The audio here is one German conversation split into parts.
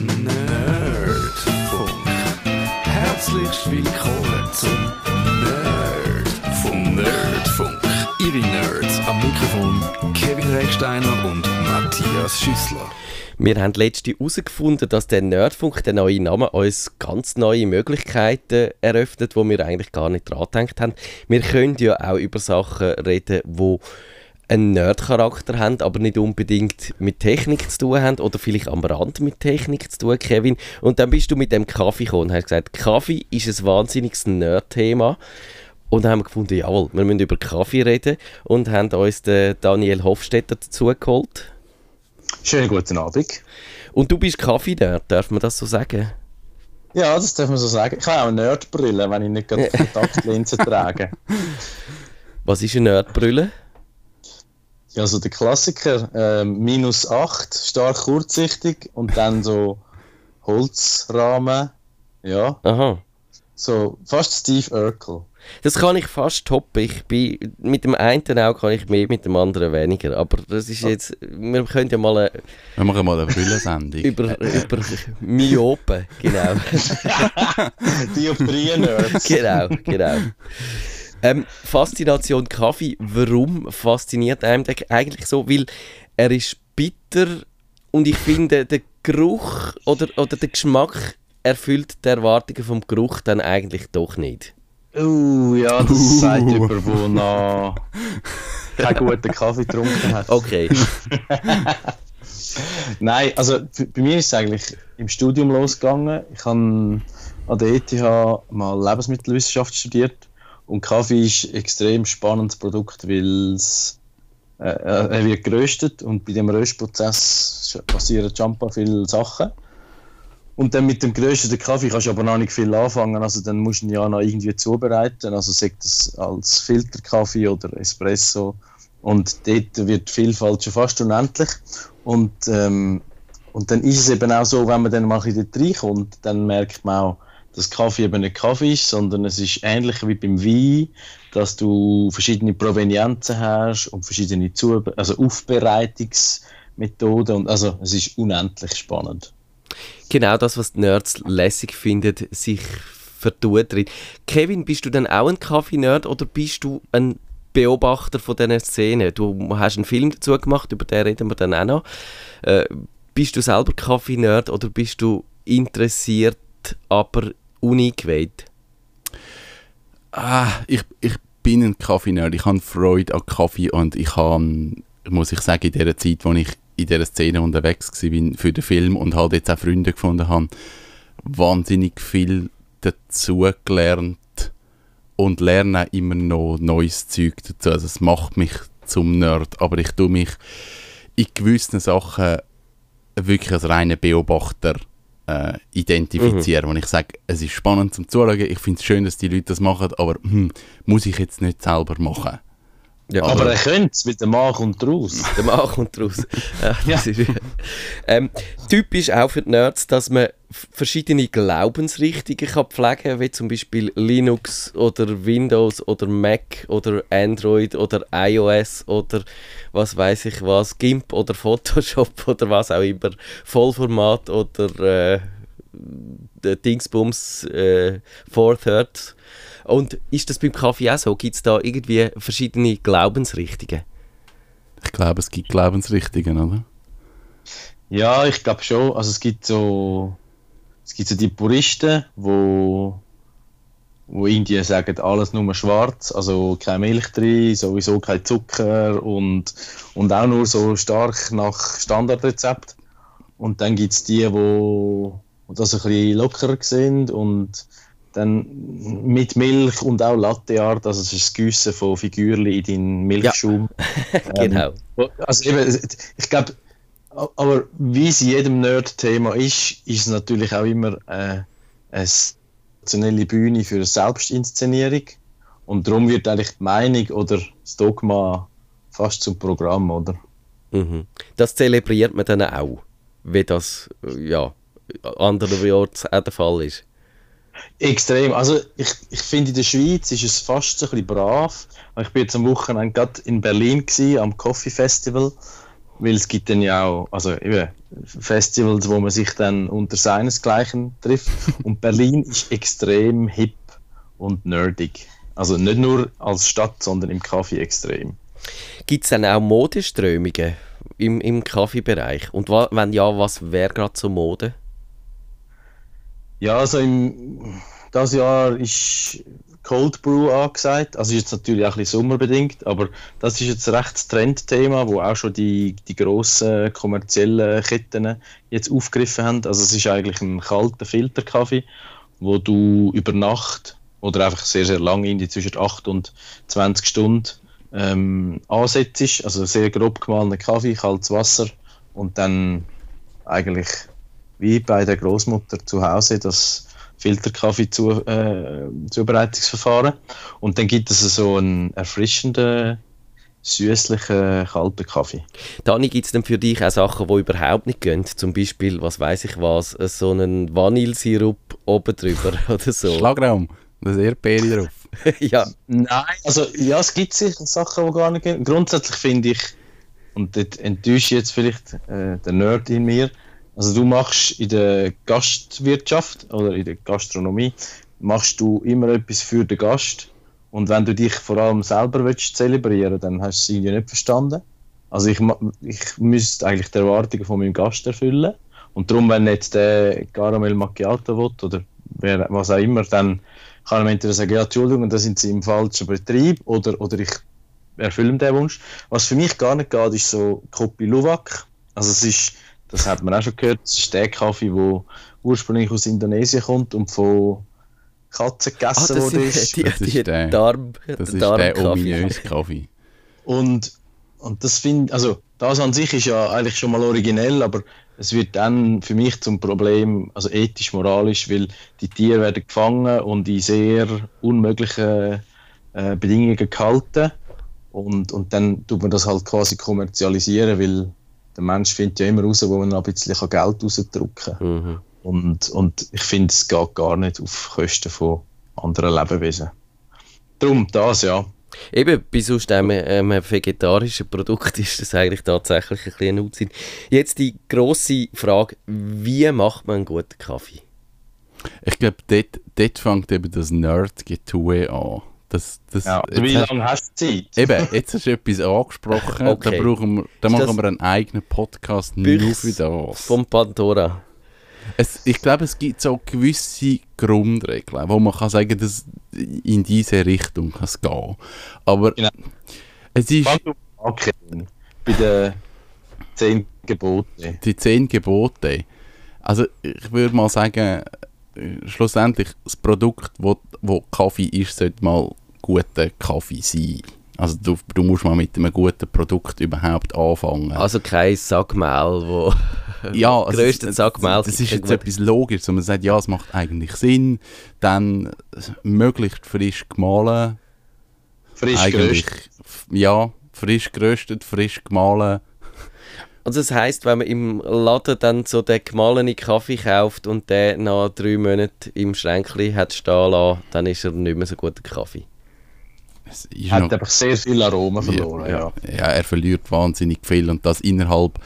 Nerdfunk. Herzlich willkommen zum Nerdfunk. Nerdfunk. Ihre Nerds am Mikrofon Kevin Recksteiner und Matthias Schüssler. Wir haben letzte herausgefunden, dass der Nerdfunk, der neue Name, uns ganz neue Möglichkeiten eröffnet, wo wir eigentlich gar nicht dran gedacht haben. Wir können ja auch über Sachen reden, die einen Nerd-Charakter haben, aber nicht unbedingt mit Technik zu tun haben oder vielleicht am Rand mit Technik zu tun, Kevin. Und dann bist du mit dem Kaffee gekommen und hast gesagt, Kaffee ist ein wahnsinniges Nerd-Thema. Und dann haben wir gefunden, jawohl, wir müssen über Kaffee reden und haben uns den Daniel Hofstetter dazu geholt. Schönen guten Abend. Und du bist Kaffee-Nerd, darf man das so sagen? Ja, das darf man so sagen. Ich habe auch eine Nerdbrille, wenn ich nicht gerade Kontaktlinsen trage. Was ist eine Nerdbrille? Ja, so der Klassiker, äh, minus 8, stark kurzsichtig und dann so Holzrahmen. Ja, Aha. so fast Steve Urkel. Das kann ich fast toppen. Ich bin, mit dem einen auch kann ich mehr, mit dem anderen weniger. Aber das ist jetzt, wir können ja mal eine, Wir machen mal eine Brillensendung. über, über Myopen, genau. Dioptrien-Nerds. genau, genau. Ähm, Faszination Kaffee, warum fasziniert einem der eigentlich so? Weil er ist bitter und ich finde, der Geruch oder, oder der Geschmack erfüllt die Erwartungen vom Geruch dann eigentlich doch nicht. Uh, ja, das sagt jemand, der noch keinen guten Kaffee getrunken hat. Okay, Nein, also bei mir ist es eigentlich im Studium losgegangen. Ich habe an der ETH mal Lebensmittelwissenschaft studiert und Kaffee ist ein extrem spannendes Produkt, weil es äh, äh, er wird geröstet und bei dem Röstprozess passieren paar viele Sachen. Und dann mit dem gerösteten Kaffee kannst du aber noch nicht viel anfangen, also dann musst du ihn ja noch irgendwie zubereiten, also sagt es als Filterkaffee oder Espresso und dort wird die Vielfalt schon fast unendlich. Und, ähm, und dann ist es eben auch so, wenn man dann mal bisschen dort reinkommt, dann merkt man auch, dass Kaffee eben nicht Kaffee ist, sondern es ist ähnlich wie beim Wein, dass du verschiedene Provenienzen hast und verschiedene Zube also Aufbereitungsmethoden. Und also es ist unendlich spannend. genau das, was die Nerds lässig finden, sich vertut drin. Kevin, bist du dann auch ein Kaffee-Nerd oder bist du ein Beobachter von dieser Szene? Du hast einen Film dazu gemacht, über den reden wir dann auch noch. Äh, bist du selber Kaffee-Nerd oder bist du interessiert, aber uneingeweiht? Ah, ich, ich bin ein Kaffee-Nerd. Ich habe Freude an Kaffee und ich habe, muss ich sagen, in der Zeit, wo ich in dieser Szene unterwegs war für den Film und halt jetzt auch Freunde gefunden habe, wahnsinnig viel dazu gelernt und lerne auch immer noch neues Zeug dazu. Also es macht mich zum Nerd, aber ich tue mich in gewissen Sachen wirklich als reiner Beobachter äh, identifizieren, wo ich sage, es ist spannend zum Zuschauen, ich finde es schön, dass die Leute das machen, aber hm, muss ich jetzt nicht selber machen. Ja, Aber er könnte es, weil der Mann kommt raus. Der Mann kommt raus. Ja, das ist, ähm, typisch auch für die Nerds, dass man verschiedene Glaubensrichtungen kann pflegen kann, wie zum Beispiel Linux oder Windows oder Mac oder Android oder iOS oder was weiß ich was, GIMP oder Photoshop oder was auch immer, Vollformat oder äh, Dingsbums äh, Four Thirds. Und ist das beim Kaffee auch so? Gibt es da irgendwie verschiedene Glaubensrichtungen? Ich glaube, es gibt Glaubensrichtungen, oder? Ja, ich glaube schon. Also es gibt so, es gibt so die Puristen, wo, wo Indien sagen, alles nur schwarz, also keine Milch drin, sowieso kein Zucker und, und auch nur so stark nach Standardrezept. Und dann gibt es die, wo, wo das ein bisschen lockerer sind und dann mit Milch und auch Latteart, also es ist das Gießen von Figürchen in deinen Milchschaum. Genau. Also eben, ich glaube, aber wie es jedem Nerd-Thema ist, ist es natürlich auch immer äh, eine sensationelle Bühne für eine Selbstinszenierung. Und darum wird eigentlich die Meinung oder das Dogma fast zum Programm, oder? Mhm. Das zelebriert man dann auch, wie das ja, andererorts auch der Fall ist. Extrem. Also ich, ich finde, in der Schweiz ist es fast so ein bisschen brav. Ich bin jetzt am Wochenende gerade in Berlin gewesen, am Coffee Festival weil es gibt dann ja auch, also eben, Festivals, wo man sich dann unter seinesgleichen trifft. Und Berlin ist extrem hip und nerdig. Also nicht nur als Stadt, sondern im Kaffee extrem. Gibt es dann auch Modeströmungen im, im Kaffeebereich? Und wenn ja, was wäre gerade zur Mode? Ja, also im, das Jahr ist Cold Brew angesagt. Also ist jetzt natürlich auch ein bisschen sommerbedingt, aber das ist jetzt ein recht Trendthema, wo auch schon die, die grossen kommerziellen Ketten jetzt aufgegriffen haben. Also es ist eigentlich ein kalter Filterkaffee, wo du über Nacht oder einfach sehr, sehr lange, in die zwischen 8 und 20 Stunden ähm, ansetzt. Also sehr grob gemahlener Kaffee, kaltes Wasser und dann eigentlich wie bei der Großmutter zu Hause das Filterkaffee zu, äh, Zubereitungsverfahren. Und dann gibt es so einen erfrischenden, süßlichen, kalten Kaffee. Dani, gibt es denn für dich auch Sachen, die überhaupt nicht gehen? Zum Beispiel, was weiß ich was, so einen Vanillesirup oben drüber oder so? Schlagraum, das Erdbeere drauf. ja. Nein, also ja, es gibt sicher Sachen, die gar nicht gehen. Grundsätzlich finde ich, und dort enttäusche ich jetzt vielleicht äh, der Nerd in mir, also du machst in der Gastwirtschaft oder in der Gastronomie, machst du immer etwas für den Gast. Und wenn du dich vor allem selber willst zelebrieren dann hast du es irgendwie nicht verstanden. Also ich, ich müsste eigentlich die Erwartungen von meinem Gast erfüllen. Und darum, wenn jetzt der Caramel Macchiato will oder wer, was auch immer, dann kann man entweder sagen, ja, Entschuldigung, da sind sie im falschen Betrieb oder, oder ich erfülle den Wunsch. Was für mich gar nicht geht, ist so Kopi Luwak. Also es ist das hat man auch schon gehört, das ist der Kaffee, der ursprünglich aus Indonesien kommt und von Katzen gegessen ah, wurde. Ist, die, das ist die der, Darm, das ist Darm der ominöse Kaffee. Und, und das finde also das an sich ist ja eigentlich schon mal originell, aber es wird dann für mich zum Problem, also ethisch, moralisch, weil die Tiere werden gefangen und in sehr unmöglichen äh, Bedingungen gehalten und, und dann tut man das halt quasi kommerzialisieren, weil der Mensch findet ja immer raus, wo man noch ein bisschen Geld rausdrücken kann. Mhm. Und, und ich finde, es geht gar nicht auf Kosten von anderen Lebewesen. Darum das, ja. Eben, bei sonst einem, einem vegetarischen Produkt ist das eigentlich tatsächlich ein bisschen Unsinn. Jetzt die grosse Frage, wie macht man einen guten Kaffee? Ich glaube, dort, dort fängt eben das Nerd-Getue an. Das, das, ja, wie lange hast du Zeit? Eben, jetzt hast du etwas angesprochen, okay. da, brauchen wir, da machen wir einen eigenen Podcast nur für das. Vom Pandora. Es, ich glaube, es gibt so gewisse Grundregeln, wo man kann sagen, dass in diese Richtung kann es gehen. Aber genau. es ist... Okay. Bei den zehn Geboten. Die zehn Gebote. Also ich würde mal sagen, schlussendlich das Produkt, wo, wo Kaffee ist, sollte mal guter Kaffee sein. Also du, du musst mal mit einem guten Produkt überhaupt anfangen. Also kein Sackmehl, wo ja, also größten Sackmehl. Das ist jetzt etwas Logisches, man sagt, ja, es macht eigentlich Sinn. Dann möglichst frisch gemahlen. Frisch geröstet. Ja, frisch geröstet, frisch gemahlen. Also das heisst, wenn man im Laden dann so den gemahlenen Kaffee kauft und den nach drei Monaten im Schränkchen hat stehen lassen, dann ist er nicht mehr so guter Kaffee. Er hat einfach sehr viel Aromen verloren. Ja, ja. ja, er verliert wahnsinnig viel und das innerhalb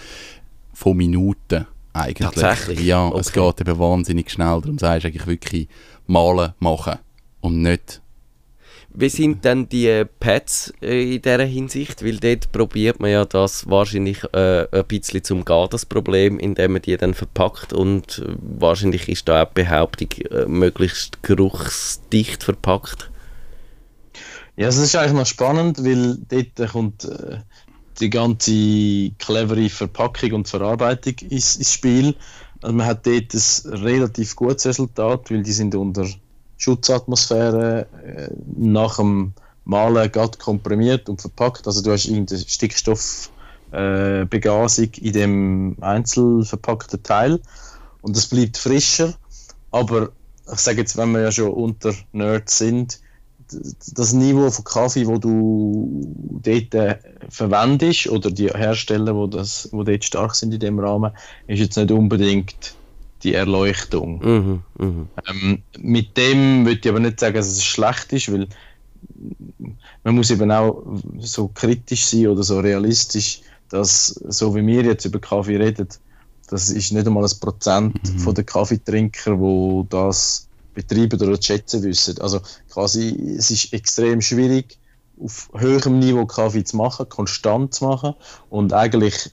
von Minuten eigentlich. Tatsächlich? Ja, okay. es geht eben wahnsinnig schnell, darum sagst du eigentlich wirklich malen, machen und nicht wie sind denn die Pads in dieser Hinsicht? Weil dort probiert man ja das wahrscheinlich äh, ein bisschen zum Gehen, das Problem, indem man die dann verpackt und wahrscheinlich ist da auch die Behauptung äh, möglichst geruchsdicht verpackt. Ja, es ist eigentlich noch spannend, weil dort kommt äh, die ganze clevere Verpackung und Verarbeitung ins, ins Spiel. Also man hat dort ein relativ gutes Resultat, weil die sind unter Schutzatmosphäre äh, nach dem Malen gerade komprimiert und verpackt. Also du hast irgendeine Stickstoffbegasung äh, in dem einzeln verpackten Teil und es bleibt frischer. Aber ich sage jetzt, wenn wir ja schon unter Nerds sind, das Niveau von Kaffee, wo du dort äh, verwendest oder die Hersteller, wo das, wo dort stark sind in dem Rahmen, ist jetzt nicht unbedingt die Erleuchtung. Mhm, mh. ähm, mit dem würde ich aber nicht sagen, dass es schlecht ist, weil man muss eben auch so kritisch sein oder so realistisch dass, so wie wir jetzt über Kaffee reden, das ist nicht einmal ein Prozent Mhm. von der Kaffeetrinker, wo das betreiben oder schätzen wissen. Also quasi, es ist extrem schwierig, auf höherem Niveau Kaffee zu machen, konstant zu machen und eigentlich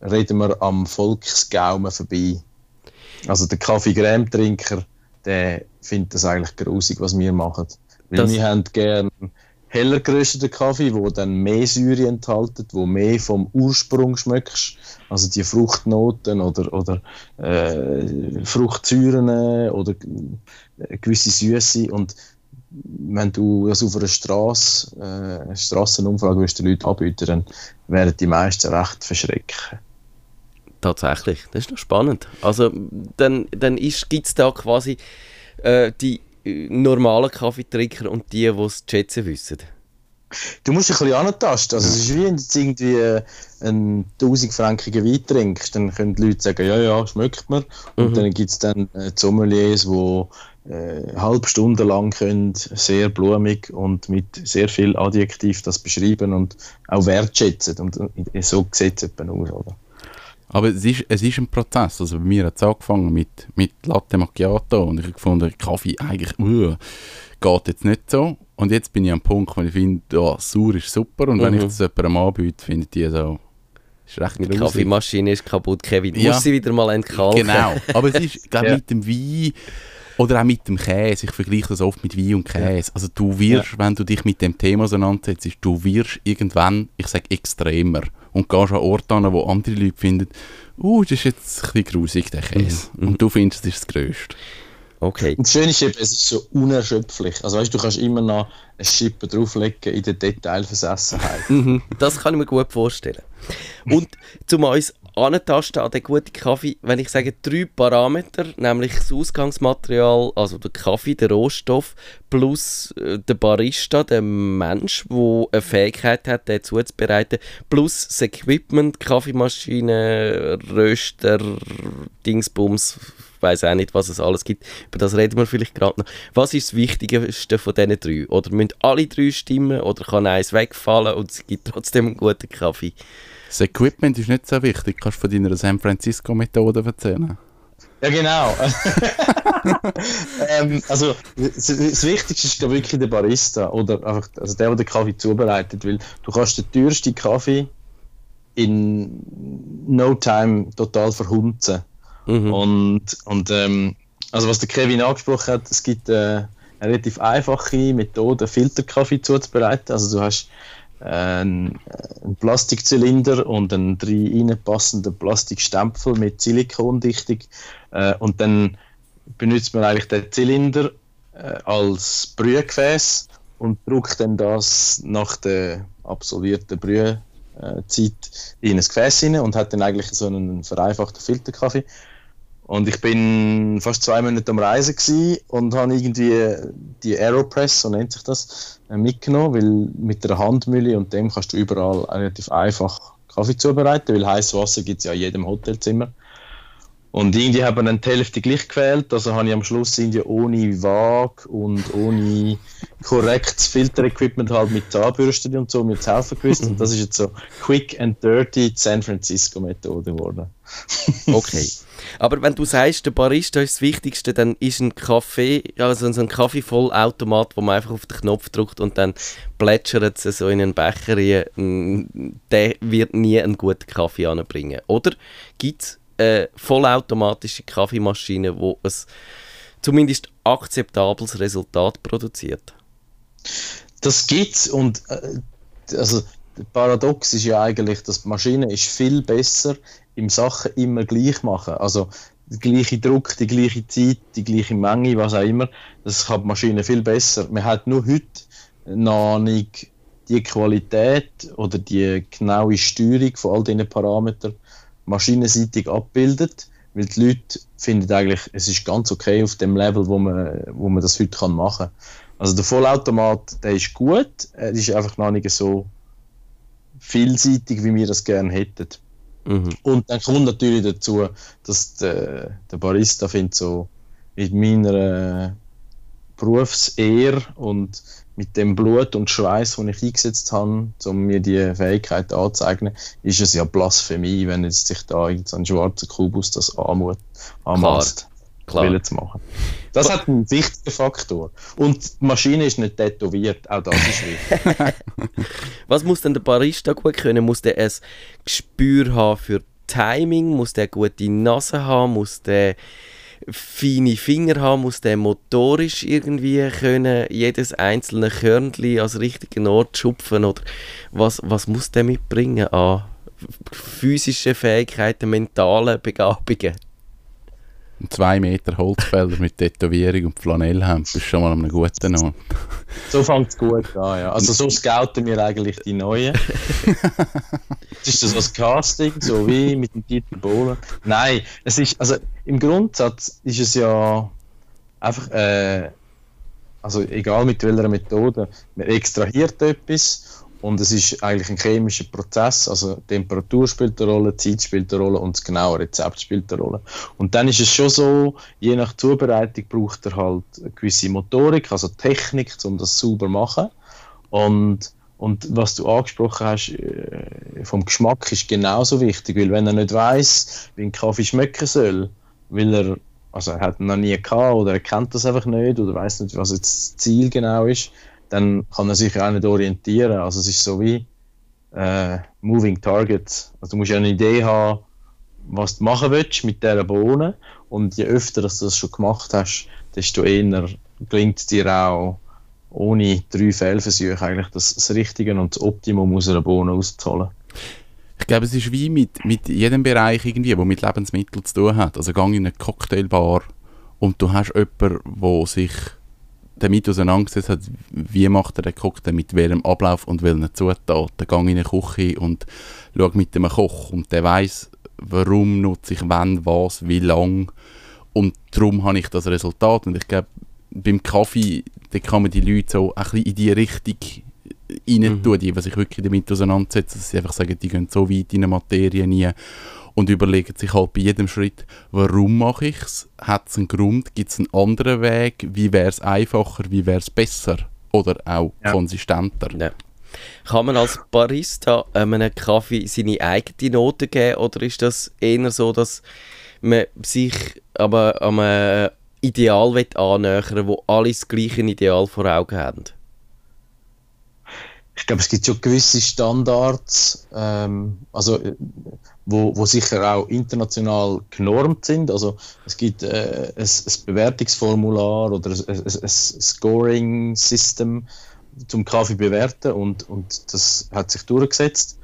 reden wir am Volksgaumen vorbei. Also der Kaffee-Creme-Trinker, der findet das eigentlich grusig, was wir machen. Weil Das- wir haben gerne heller gerösteten Kaffee, wo dann mehr Säure enthalten, wo mehr vom Ursprung schmeckst, also die Fruchtnoten oder, oder äh, Fruchtsäuren oder äh, gewisse Süße und wenn du das auf einer Straße, äh, würdest den Leuten anbieten, dann werden die meisten recht verschrecken. Tatsächlich, das ist noch spannend. Also dann, dann gibt es da quasi äh, die äh, normalen Kaffeetrinker und die, die es schätzen wissen. Du musst dich ein bisschen antasten. Also, es ist wie wenn du irgendwie äh, einen 1000 frankigen Wein trinkst, dann können die Leute sagen, ja, ja, schmeckt mir. Und Mhm. dann gibt es dann äh, Sommeliers, die äh, halbe Stunde lang können, sehr blumig und mit sehr viel Adjektiv das beschreiben und auch wertschätzen. Und so sieht es etwa aus. Oder? Aber es ist, es ist ein Prozess. Also bei mir hat es angefangen mit, mit Latte Macchiato und ich habe gefunden, Kaffee eigentlich uh, geht jetzt nicht so. Und jetzt bin ich am Punkt, wo ich finde, ja, sauer ist super und wenn Mhm. ich das jemandem anbiete, findet die so, ist recht Die. Kaffeemaschine ist kaputt, Kevin. Ja. musst sie wieder mal entkalken. Genau, aber es ist glaube Ja. mit dem Wein oder auch mit dem Käse. Ich vergleiche das oft mit Wein und Käse. Also du wirst, wenn du dich mit dem Thema auseinandersetzt, du wirst irgendwann, ich sage extremer und gehst an Orte an, wo andere Leute finden, uh, das ist jetzt ein bisschen grusig, der Käse. Mhm. Und du findest, das ist das Größte. Okay. Und das Schöne ist eben, es ist so unerschöpflich. Also weißt du, du kannst immer noch ein Schippen drauflegen in der Detailversessenheit. Mhm, das kann ich mir gut vorstellen. Und zum uns antasten an den guten Kaffee, wenn ich sage drei Parameter, nämlich das Ausgangsmaterial, also der Kaffee, der Rohstoff, plus äh, der Barista, der Mensch, der eine Fähigkeit hat, den zuzubereiten, plus das Equipment, Kaffeemaschine, Röster, Dingsbums, ich weiß auch nicht, was es alles gibt. Über das reden wir vielleicht gerade noch. Was ist das Wichtigste von diesen drei? Oder müssen alle drei stimmen oder kann eins wegfallen und es gibt trotzdem einen guten Kaffee? Das Equipment ist nicht so wichtig. Kannst du von deiner San Francisco-Methode erzählen? Ja, genau. ähm, also, das, das Wichtigste ist wirklich der Barista oder einfach also der, der den Kaffee zubereitet. Weil du kannst den teuersten Kaffee in no time total verhunzen. Mhm. Und, und ähm, also was der Kevin angesprochen hat, es gibt äh, eine relativ einfache Methode, Filterkaffee zuzubereiten. Also du hast äh, einen Plastikzylinder und einen drei reinpassenden Plastikstempel mit Silikondichtung äh, und dann benutzt man eigentlich den Zylinder äh, als Brühgefäß und drückt dann das nach der absolvierten Brühzeit in ein Gefäß hinein und hat dann eigentlich so einen vereinfachten Filterkaffee. Und ich bin fast zwei Monate am Reisen und habe irgendwie die Aeropress, so nennt sich das, äh, mitgenommen, weil mit der Handmühle und dem kannst du überall relativ einfach Kaffee zubereiten, weil heißes Wasser gibt es ja in jedem Hotelzimmer. Und irgendwie haben wir dann die Hälfte gleich gewählt, also habe ich am Schluss irgendwie ohne Waage und ohne korrektes Filterequipment halt mit Zahnbürsten und so mir zu helfen gewusst. Und das ist jetzt so Quick and Dirty San Francisco Methode geworden. Okay. Aber wenn du sagst, der Barista ist das Wichtigste, dann ist ein Kaffee, also so ein Kaffeevollautomat, wo man einfach auf den Knopf drückt und dann plätschert es so in einen Becher rein, mm, der wird nie einen guten Kaffee anbringen. Oder gibt es eine vollautomatische Kaffeemaschine, die ein zumindest akzeptables Resultat produziert? Das gibt's und äh, also Paradox ist ja eigentlich, dass die Maschine ist viel besser im Sachen immer gleich machen. Also der gleiche Druck, die gleiche Zeit, die gleiche Menge, was auch immer, das kann die Maschine viel besser. Man hat nur heute noch nicht die Qualität oder die genaue Steuerung von all diesen Parametern maschinenseitig abbildet, weil die Leute finden eigentlich, es ist ganz okay auf dem Level, wo man, wo man das heute kann machen kann. Also der Vollautomat, der ist gut, er ist einfach noch nicht so vielseitig, wie wir das gerne hätten. Mhm. Und dann kommt natürlich dazu, dass der, der Barista findet so mit meiner Berufsehre und mit dem Blut und Schweiß, den ich eingesetzt habe, um mir die Fähigkeit anzueignen, ist es ja Blasphemie, wenn jetzt sich da ein schwarzer Kubus das anmut, anmaßt, Klar. zu machen. Das hat einen wichtigen Faktor. Und die Maschine ist nicht tätowiert, auch das ist wichtig. Was muss denn der Barista gut können? Muss der ein Gespür haben für Timing? Muss der gute Nase haben? Muss der feine Finger haben? Muss der motorisch irgendwie können jedes einzelne Körnchen als richtigen Ort schupfen? Oder was, was muss der mitbringen an physischen Fähigkeiten, mentalen Begabungen? Ein 2 Meter Holzfäller mit Tätowierung und Flanellhemd ist schon mal an einem guten Ort. So fängt es gut an, ja. Also so scouten wir eigentlich die Neuen. ist das was Casting, so wie mit dem Dieter Bohlen? Nein, es ist, also im Grundsatz ist es ja einfach, äh, also egal mit welcher Methode, man extrahiert etwas und es ist eigentlich ein chemischer Prozess, also Temperatur spielt eine Rolle, Zeit spielt eine Rolle und das genaue Rezept spielt eine Rolle. Und dann ist es schon so, je nach Zubereitung braucht er halt eine gewisse Motorik, also Technik, um das sauber zu machen. Und, und was du angesprochen hast, äh, vom Geschmack ist genauso wichtig, weil wenn er nicht weiß, wie ein Kaffee schmecken soll, weil er also er hat ihn noch nie gehabt oder er kennt das einfach nicht oder weiß nicht, was jetzt das Ziel genau ist, dann kann er sich auch nicht orientieren. Also es ist so wie äh, Moving Target. Also du musst ja eine Idee haben, was du machen willst mit dieser Bohne und je öfter dass du das schon gemacht hast, desto eher gelingt es dir auch ohne drei Fehlversuche eigentlich das, das Richtige und das Optimum aus einer Bohne auszuholen. Ich glaube, es ist wie mit, mit jedem Bereich irgendwie, der mit Lebensmitteln zu tun hat. Also gang in eine Cocktailbar und du hast jemanden, der sich damit auseinandergesetzt hat, wie macht er den Cocktail, mit welchem Ablauf und welchen Zutaten. Dann gehe in eine Küche und schaue mit dem Koch und der weiß, warum nutze ich wann, was, wie lang und darum habe ich das Resultat und ich glaube, beim Kaffee, da kann man die Leute so ein bisschen in die Richtung rein tun, mhm. die, die sich wirklich damit auseinandersetzen, dass sie einfach sagen, die gehen so weit in eine Materie nie und überlegen sich halt bei jedem Schritt, warum mache ich es? Hat es einen Grund? Gibt es einen anderen Weg? Wie wäre es einfacher? Wie wäre es besser? Oder auch ja. konsistenter? Ja. Kann man als Barista einem Kaffee seine eigene Note geben oder ist das eher so, dass man sich aber am Ideal annähern wo alle das gleiche Ideal vor Augen haben? ich glaube, es gibt schon gewisse Standards, ähm, also, wo, wo sicher auch international genormt sind. Also es gibt äh, ein, ein Bewertungsformular oder ein, ein, Scoring-System zum Kaffee bewerten und, und das hat sich durchgesetzt.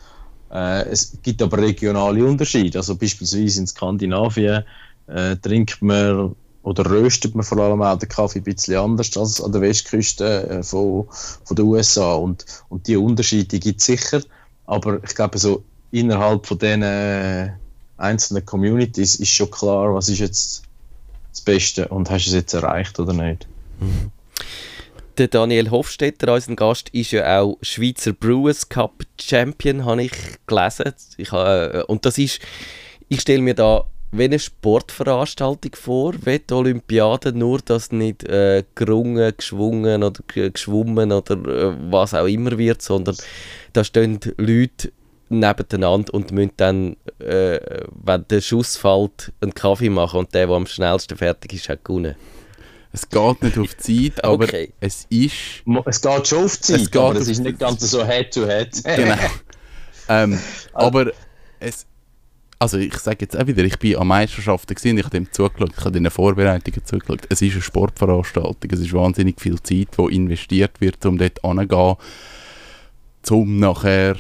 Äh, es gibt aber regionale Unterschiede. Also beispielsweise in Skandinavien äh, trinkt man oder röstet man vor allem auch den Kaffee ein bisschen anders als an der Westküste äh, von, von den USA. Und, und die Unterschiede gibt es sicher, aber ich glaube, so innerhalb von diesen äh, einzelnen Communities ist schon klar, was ist jetzt das Beste und hast du es jetzt erreicht oder nicht. Mhm. Der Daniel Hofstetter, unser Gast, ist ja auch Schweizer Brewers Cup Champion, habe ich gelesen. Ich, äh, und das ist, ich stelle mir da wie eine Sportveranstaltung vor, wie die Olympiade, nur dass nicht äh, gerungen, geschwungen oder geschwommen oder äh, was auch immer wird, sondern da stehen Leute nebeneinander und müssen dann, äh, wenn der Schuss fällt, einen Kaffee machen und der, der am schnellsten fertig ist, hat gewonnen. Es geht nicht auf Zeit, aber okay. es ist... Es geht schon auf Zeit, es aber es ist nicht ganz so Head-to-Head. -head. genau. ähm, aber es also ich sage jetzt auch wieder, ich bin an Meisterschaften gesehen, ich habe dem zugeschaut, ich habe den Vorbereitungen zugeschaut. Es ist eine Sportveranstaltung, es ist wahnsinnig viel Zeit, die investiert wird, um dort anzugehen, um nachher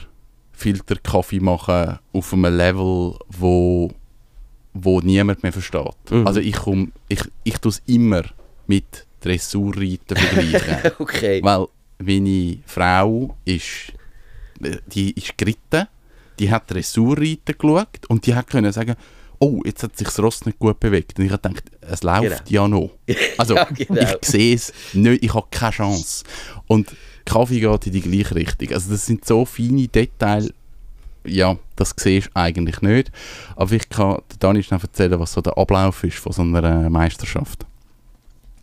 Filterkaffee machen auf einem Level, wo, wo niemand mehr versteht. Mhm. Also ich komme, ich, ich tue es immer mit Dressurreiten vergleichen. okay. Weil meine Frau ist, die ist geritten die hat Dressurreiten geschaut und die hat können sagen, oh, jetzt hat sich das Ross nicht gut bewegt. Und ich habe gedacht, es läuft genau. ja noch. Also ja, genau. ich sehe es nicht, ich habe keine Chance. Und Kaffee geht in die gleiche Richtung. Also das sind so feine Details, ja, das siehst du eigentlich nicht. Aber ich kann Dani schnell erzählen, was so der Ablauf ist von so einer äh, Meisterschaft.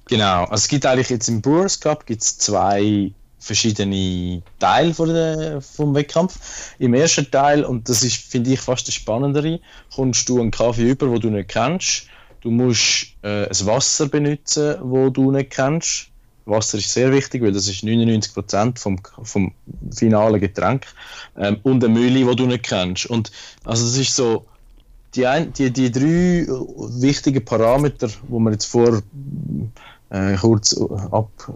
Genau, also es gibt eigentlich jetzt im Brewers Cup gibt's zwei verschiedene Teile von der, vom Wettkampf. Im ersten Teil, und das ist, finde ich, fast das Spannendere, kommst du einen Kaffee über, wo du nicht kennst. Du musst äh, ein Wasser benutzen, wo du nicht kennst. Wasser ist sehr wichtig, weil das ist 99% vom, vom finalen Getränk. Ähm, und eine Mühle, die du nicht kennst. Und also das ist so, die, ein, die, die drei wichtigen Parameter, wo wir jetzt vor äh, kurz abgezeichnet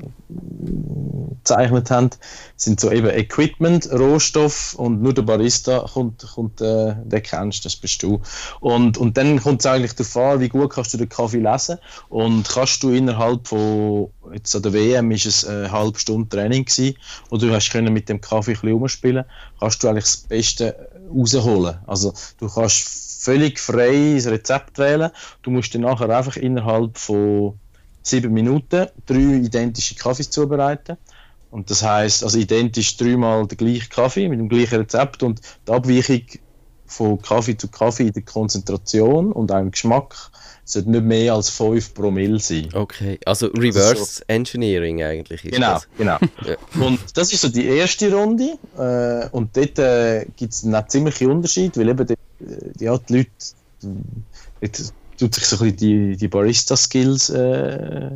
haben, sind so eben Equipment, Rohstoff und nur der Barista kommt, kommt äh, den kennst, das bist du. Und, und dann kommt es eigentlich darauf an, wie gut kannst du den Kaffee lesen und kannst du innerhalb von, jetzt an der WM ist es eine halbe Stunde Training gewesen, und du hast können mit dem Kaffee ein bisschen umspielen, kannst du eigentlich das Beste rausholen. Also du kannst völlig frei das Rezept wählen, du musst dann nachher einfach innerhalb von sieben Minuten drei identische Kaffees zubereiten. Und das heißt also identisch dreimal der gleiche Kaffee mit dem gleichen Rezept und die Abweichung von Kaffee zu Kaffee in der Konzentration und einem Geschmack sollte nicht mehr als 5 Promille sein. Okay, also Reverse so. Engineering eigentlich ist genau, das. Genau, ja. Und das ist so die erste Runde äh, und dort äh, gibt es einen ziemlichen Unterschied, weil eben die, die, ja, die Leute dort tut sich so ein bisschen die, die Barista-Skills äh,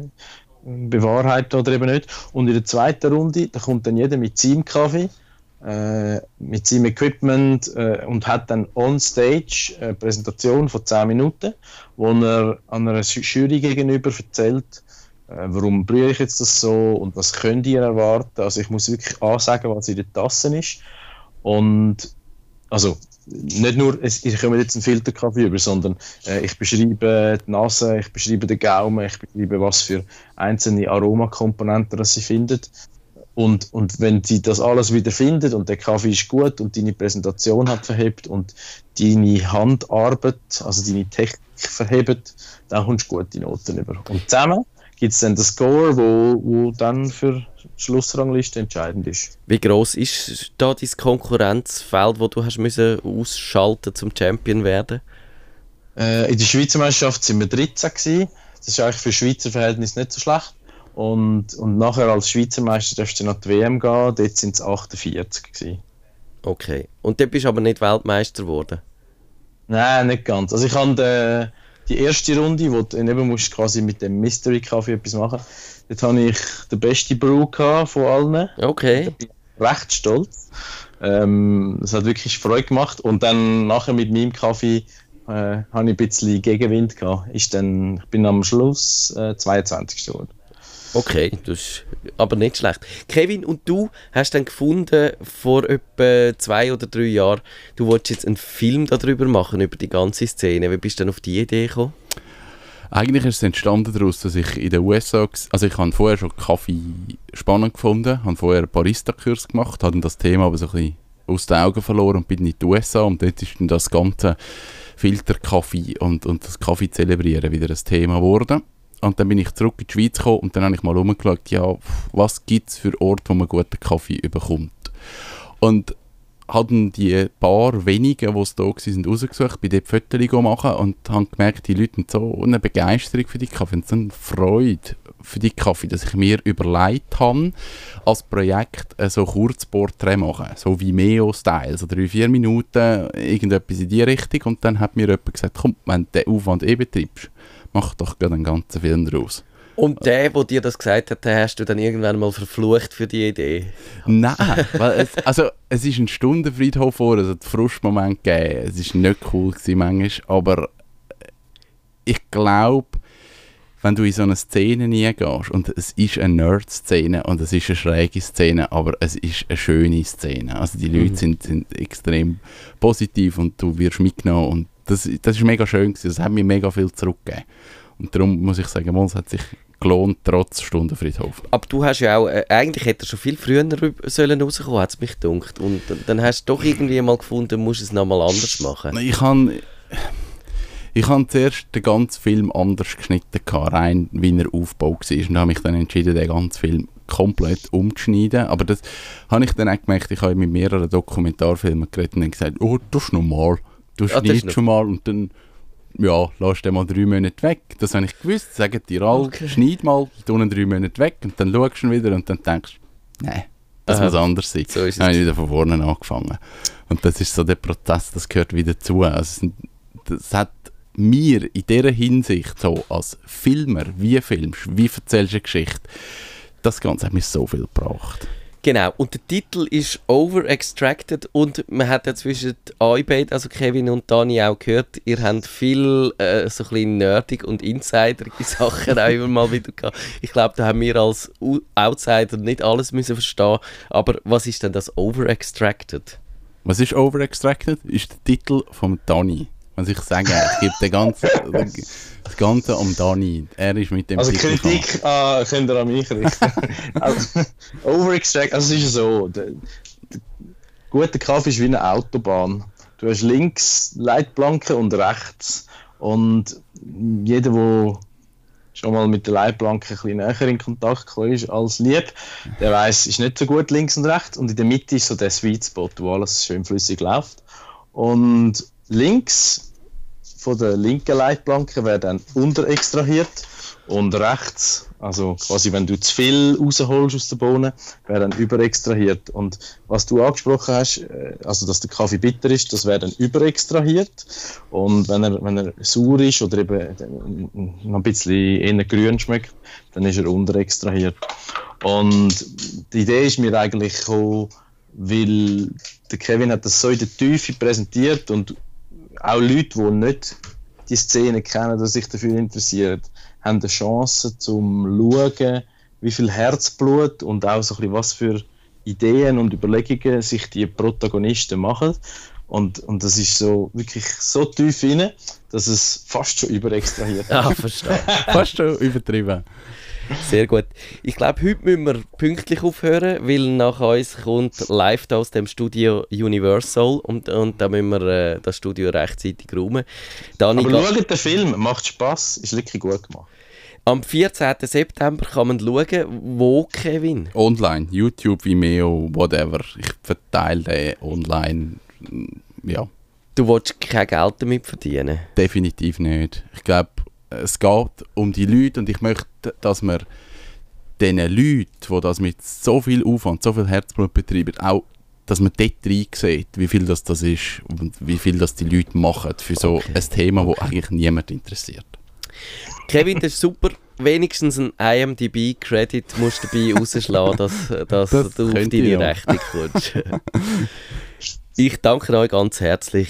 bewahrheiten oder eben nicht. Und in der zweiten Runde, da kommt dann jeder mit seinem Kaffee, äh, mit seinem Equipment äh, und hat dann on stage eine Präsentation von 10 Minuten, wo er an einer Jury gegenüber erzählt, äh, warum brühe ich jetzt das so und was könnt ihr erwarten. Also ich muss wirklich ansagen, was in der Tasse ist. Und also nicht nur, ich komme jetzt einen Filterkaffee über, sondern äh, ich beschreibe die Nase, ich beschreibe den Gaumen, ich beschreibe, was für einzelne Aromakomponenten sie findet. Und, und wenn sie das alles wieder findet und der Kaffee ist gut und deine Präsentation hat verhebt und deine Handarbeit, also deine Technik verhebt, dann kommst du gute Noten über. Und zusammen gibt es dann den Score, wo, wo dann für Schlussrangliste entscheidend ist. Wie groß ist da dein Konkurrenzfeld, wo du hast müssen ausschalten zum Champion werden? Äh, in der Schweizer Meisterschaft sind wir 13 gewesen. Das ist eigentlich für Schweizer Verhältnis nicht so schlecht. Und, und nachher als Schweizer Meister darfst du nach die WM gehen, dort sind es 48 gewesen. Okay. Und dort bist du aber nicht Weltmeister geworden? Nein, nicht ganz. Also ich habe die erste Runde, wo du eben musst quasi mit dem Mystery Kaffee etwas machen. Dort habe ich den besten Brew von allen. Okay. Ich bin recht stolz. Ähm, das hat wirklich Freude gemacht. Und dann nachher mit meinem Kaffee äh, habe ich ein bisschen Gegenwind gehabt. Ich, dann, ich bin am Schluss äh, 22. geworden. Okay, das ist aber nicht schlecht. Kevin, und du hast dann gefunden, vor etwa zwei oder drei Jahren, du wolltest jetzt einen Film darüber machen, über die ganze Szene. Wie bist du dann auf die Idee gekommen? Eigentlich ist es entstanden daraus, dass ich in den USA, also ich habe vorher schon Kaffee spannend gefunden, habe vorher einen Barista-Kurs gemacht, habe das Thema aber so ein bisschen aus den Augen verloren und bin in die USA und dort ist dann das ganze Filterkaffee und, und das Kaffee zelebrieren wieder ein Thema geworden. Und dann bin ich zurück in die Schweiz gekommen und dann habe ich mal umgeschaut, ja, was gibt es für Orte, wo man guten Kaffee bekommt. Und habe die paar wenigen, die es da waren, rausgesucht, bei dort Fotos machen und habe gemerkt, die Leute haben so eine Begeisterung für die Kaffee, und so eine Freude für die Kaffee, dass ich mir überlegt habe, als Projekt so Kurzporträt machen, so wie Meo-Style, so drei, vier Minuten, irgendetwas in die Richtung und dann hat mir jemand gesagt, komm, wenn du den Aufwand eh betreibst, mach doch gerade einen ganzen Film daraus. Und der, der dir das gesagt hat, hast du dann irgendwann mal verflucht für die Idee? Nein, weil es, also es ist ein Stundenfriedhof vor, es hat Frustmoment gegeben, es war nicht cool gewesen manchmal, aber ich glaube, wenn du in so eine Szene gehst und es ist eine Nerd-Szene und es ist eine schräge Szene, aber es ist eine schöne Szene. Also die Leute mhm. sind, sind extrem positiv und du wirst mitgenommen und das, das ist mega schön gewesen. Das hat mir mega viel zurückgegeben. Und darum muss ich sagen, es hat sich gelohnt, trotz Stundenfriedhof. Aber du hast ja auch, äh, eigentlich hätte er schon viel früher sollen rauskommen, hat es mich gedacht. Und dann hast du doch irgendwie mal gefunden, du musst es nochmal anders machen. Ich habe ich habe zuerst den ganzen Film anders geschnitten, rein wie er aufgebaut war. Und habe mich dann entschieden, den ganzen Film komplett umzuschneiden. Aber das habe ich dann auch gemerkt, ich habe mit mehreren Dokumentarfilmen geredet und gesagt, oh, das ist normal. Du schneidest schon mal und dann ja, lass den mal drei Monate weg. Das habe ich gewusst. Sagen dir alle, okay. schneid mal, tu ihn drei Monate weg und dann schaust du wieder und dann denkst du, nein, Das Aha. muss anders sein. So ist es. Dann habe ich wieder von vorne angefangen. Und das ist so der Prozess, das gehört wieder zu. Also, das hat mir in dieser Hinsicht so als Filmer, wie filmst, wie erzählst du eine Geschichte, das Ganze hat mir so viel gebracht. Genau, und der Titel ist Over Extracted und man hat ja zwischen euch beiden, also Kevin und Dani, auch gehört, ihr habt viel äh, so ein bisschen nerdig und insiderige Sachen auch immer mal wieder gehabt. Ich glaube, da haben wir als Outsider nicht alles müssen verstehen, aber was ist denn das Over Extracted? Was ist Overextracted? Ist der Titel vom Dani. Was ich sage, ich gebe den ganzen, das Ganze um Dani. Er ist mit dem Also Titel. Kritik ah, könnt ihr an mich richten. also, Overextract, also es ist ja so, der, der gute Kaffee ist wie eine Autobahn. Du hast links Leitplanken und rechts. Und jeder, der schon mal mit der Leitplanke ein bisschen näher in Kontakt gekommen ist als lieb, der weiß, es ist nicht so gut links und rechts. Und in der Mitte ist so der Sweet Spot, wo alles schön flüssig läuft. Und links von der linken Leitplanke wäre dann unterextrahiert und rechts, also quasi wenn du zu viel rausholst aus der Bohne, wäre dann überextrahiert. Und was du angesprochen hast, äh, also dass der Kaffee bitter ist, das wäre dann überextrahiert. Und wenn er, wenn er sauer ist oder eben äh, noch ein bisschen eher grün schmeckt, dann ist er unterextrahiert. Und die Idee ist mir eigentlich gekommen, weil der Kevin hat das so in der Tiefe präsentiert und auch Leute, die nicht die Szene kennen oder sich dafür interessieren, haben eine Chance zum Schauen, wie viel Herzblut und auch so ein bisschen was für Ideen und Überlegungen sich die Protagonisten machen. Und, und das ist so wirklich so tief rein, dass es fast schon überextrahiert. Ah, verstehe. Fast schon übertrieben. Sehr gut. Ich glaube, heute müssen wir pünktlich aufhören, weil nach uns kommt live da aus dem Studio Universal und, und da müssen wir äh, das Studio rechtzeitig räumen. Dani, Aber ga- schaut den Film, macht Spaß, ist wirklich gut gemacht. am 14. September kann man schauen, wo Kevin. Online, YouTube, Vimeo, whatever. Ich verteile den online. Ja, Du willst kein Geld damit verdienen. definitiv nicht. Ich glaube, es geht um die Leute und ich möchte, dass man diesen Leuten, die das mit so viel Aufwand, so viel Herzblut betreiben, auch dass man dort rein sieht, wie viel das, das ist und wie viel das die Leute machen für so Okay. ein Thema, das eigentlich niemand interessiert. Kevin, das ist super. Wenigstens ein IMDb-Credit musst du dabei rausschlagen, dass, dass Das du auf deine. Rechnung kommst. ich danke euch ganz herzlich.